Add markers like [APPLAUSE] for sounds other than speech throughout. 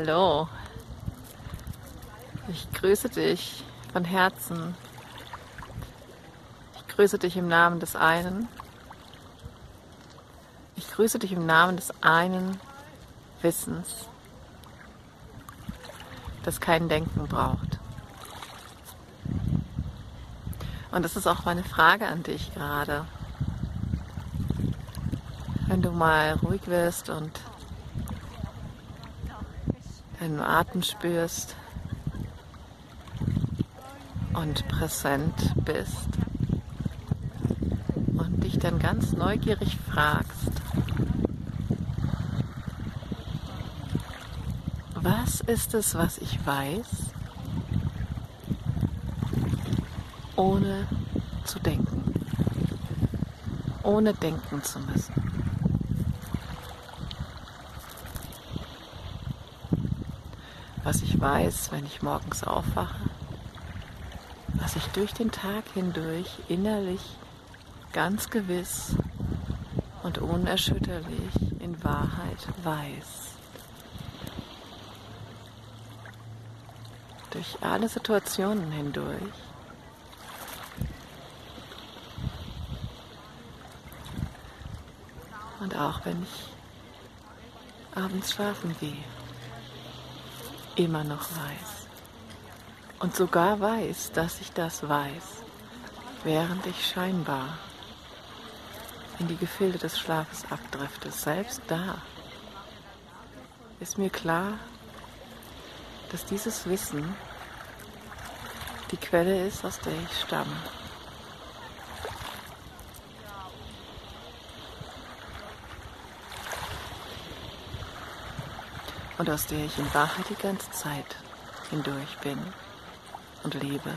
Hallo. Ich grüße dich von Herzen. Ich grüße dich im Namen des einen. Ich grüße dich im Namen des einen Wissens, das kein Denken braucht. Und das ist auch meine Frage an dich gerade. Wenn du mal ruhig wirst und deinen Atem spürst und präsent bist und dich dann ganz neugierig fragst, was ist es, was ich weiß, ohne zu denken, ohne denken zu müssen. Was ich weiß, wenn ich morgens aufwache, was ich durch den Tag hindurch innerlich ganz gewiss und unerschütterlich in Wahrheit weiß. Durch alle Situationen hindurch. Und auch wenn ich abends schlafen gehe immer noch weiß. Und sogar weiß, dass ich das weiß, während ich scheinbar in die Gefilde des Schlafes abdrifte. Selbst da ist mir klar, dass dieses Wissen die Quelle ist, aus der ich stamme. Und aus der ich in Wahrheit die ganze Zeit hindurch bin und lebe,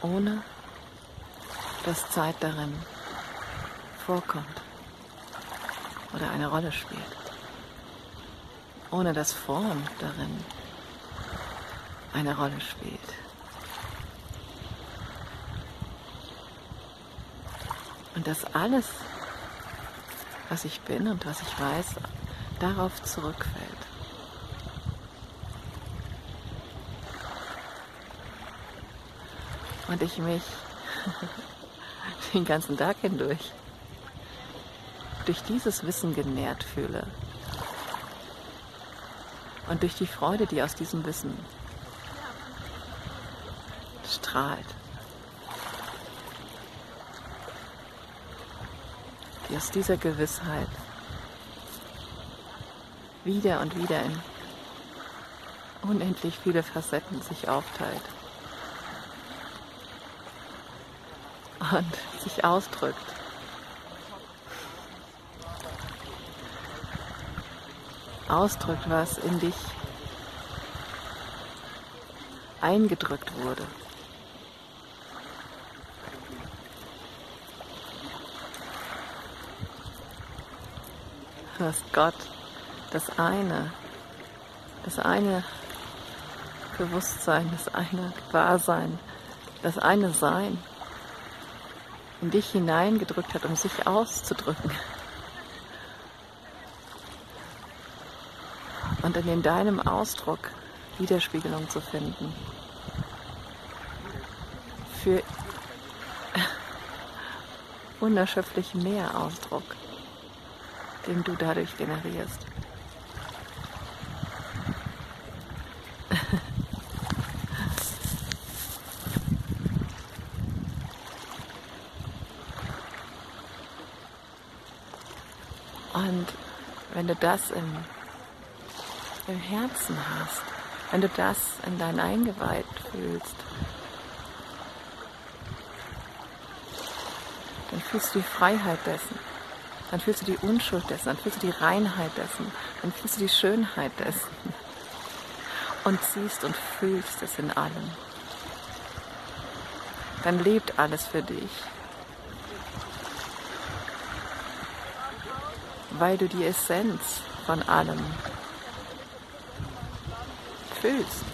ohne dass Zeit darin vorkommt oder eine Rolle spielt, ohne dass Form darin eine Rolle spielt. Und dass alles, was ich bin und was ich weiß, darauf zurückfällt. Und ich mich [LAUGHS] den ganzen Tag hindurch durch dieses Wissen genährt fühle. Und durch die Freude, die aus diesem Wissen strahlt. Die aus dieser Gewissheit wieder und wieder in unendlich viele Facetten sich aufteilt und sich ausdrückt. Ausdrückt, was in dich eingedrückt wurde. Was Gott das eine, das eine Bewusstsein, das eine Gewahrsein, das eine Sein in dich hineingedrückt hat, um sich auszudrücken. Und in deinem Ausdruck Widerspiegelung zu finden. Für [LAUGHS] unerschöpflich mehr Ausdruck, den du dadurch generierst. Und wenn du das im, im Herzen hast, wenn du das in dein Eingeweid fühlst, dann fühlst du die Freiheit dessen, dann fühlst du die Unschuld dessen, dann fühlst du die Reinheit dessen, dann fühlst du die Schönheit dessen und siehst und fühlst es in allem. Dann lebt alles für dich. Weil du die Essenz von allem fühlst.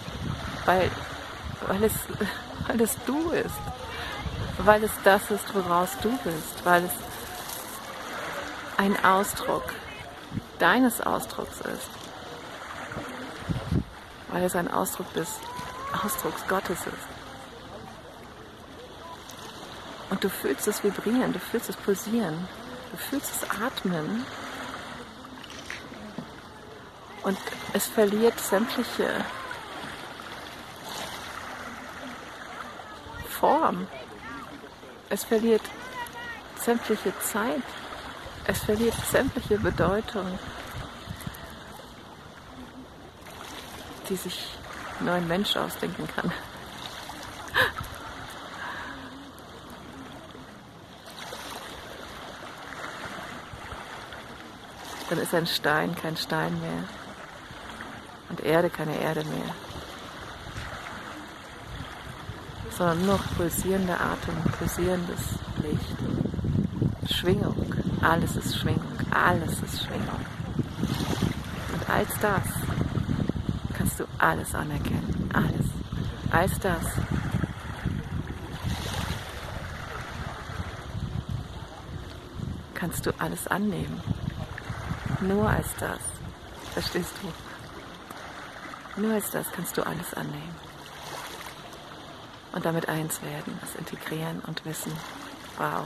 Weil, weil, es, [LAUGHS] weil es du ist. Weil es das ist, woraus du bist. Weil es ein Ausdruck deines Ausdrucks ist. Weil es ein Ausdruck des Ausdrucks Gottes ist. Und du fühlst es vibrieren, du fühlst es pulsieren, du fühlst es atmen. Und es verliert sämtliche Form. Es verliert sämtliche Zeit. Es verliert sämtliche Bedeutung, die sich nur ein Mensch ausdenken kann. Dann ist ein Stein kein Stein mehr und Erde keine Erde mehr. sondern nur pulsierender Atem, pulsierendes Licht. Schwingung, alles ist Schwingung, alles ist Schwingung. Und als das kannst du alles anerkennen, alles. Als das kannst du alles annehmen. Nur als das. Verstehst du? Nur als das kannst du alles annehmen und damit eins werden, das integrieren und wissen, wow,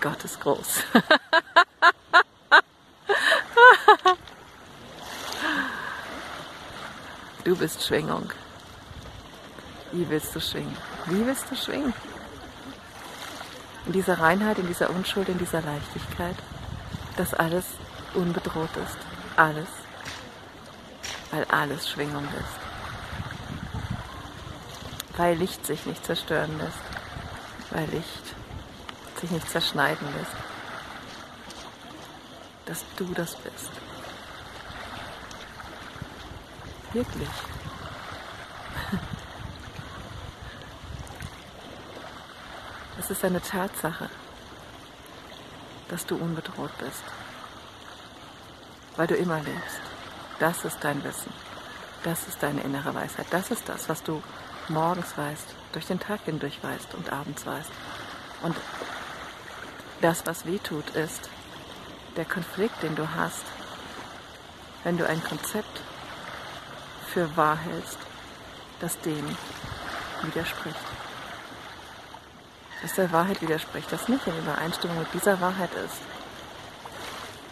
Gott ist groß. [LAUGHS] du bist Schwingung. Wie willst du schwingen? Wie willst du schwingen? In dieser Reinheit, in dieser Unschuld, in dieser Leichtigkeit, dass alles unbedroht ist. Alles. Weil alles Schwingung ist weil Licht sich nicht zerstören lässt, weil Licht sich nicht zerschneiden lässt, dass du das bist. Wirklich. [LAUGHS] Es ist eine Tatsache, dass du unbedroht bist, weil du immer lebst. Das ist dein Wissen. Das ist deine innere Weisheit. Das ist das, was du morgens weißt, durch den Tag hindurch weißt und abends weißt. Und das, was weh tut, ist der Konflikt, den du hast, wenn du ein Konzept für wahr hältst, das dem widerspricht. Das der Wahrheit widerspricht, das nicht in Übereinstimmung mit dieser Wahrheit ist.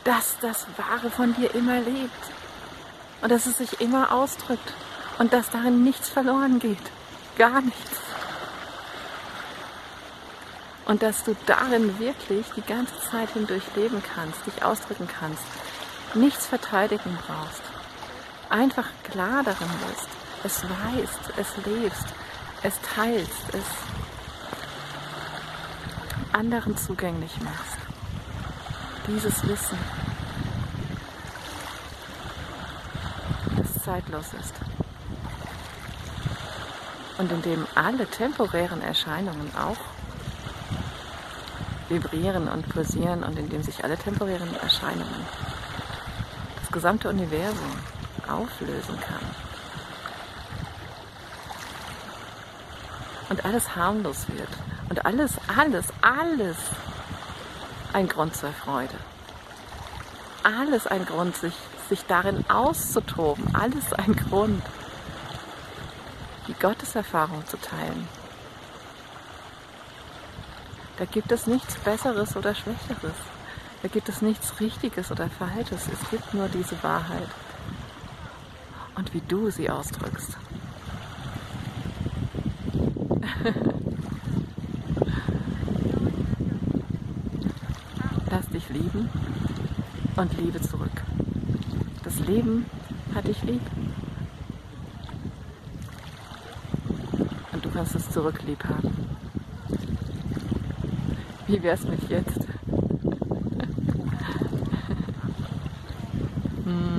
Dass das Wahre von dir immer lebt und dass es sich immer ausdrückt und dass darin nichts verloren geht gar nichts. Und dass du darin wirklich die ganze Zeit hindurch leben kannst, dich ausdrücken kannst, nichts verteidigen brauchst. Einfach klar darin bist, es weißt, es lebst, es teilst, es anderen zugänglich machst. Dieses Wissen, zeitlos ist und in dem alle temporären Erscheinungen auch vibrieren und pulsieren und in dem sich alle temporären Erscheinungen, das gesamte Universum auflösen kann. Und alles harmlos wird. Und alles, alles, alles ein Grund zur Freude. Alles ein Grund, sich, sich darin auszutoben. Alles ein Grund, die Gotteserfahrung zu teilen. Da gibt es nichts Besseres oder Schwächeres. Da gibt es nichts Richtiges oder Falsches. Es gibt nur diese Wahrheit. Und wie du sie ausdrückst. [LAUGHS] Lass dich lieben und liebe zurück. Das Leben hat dich lieb. kannst es zurück lieb haben. Wie wär's mit jetzt? [LAUGHS]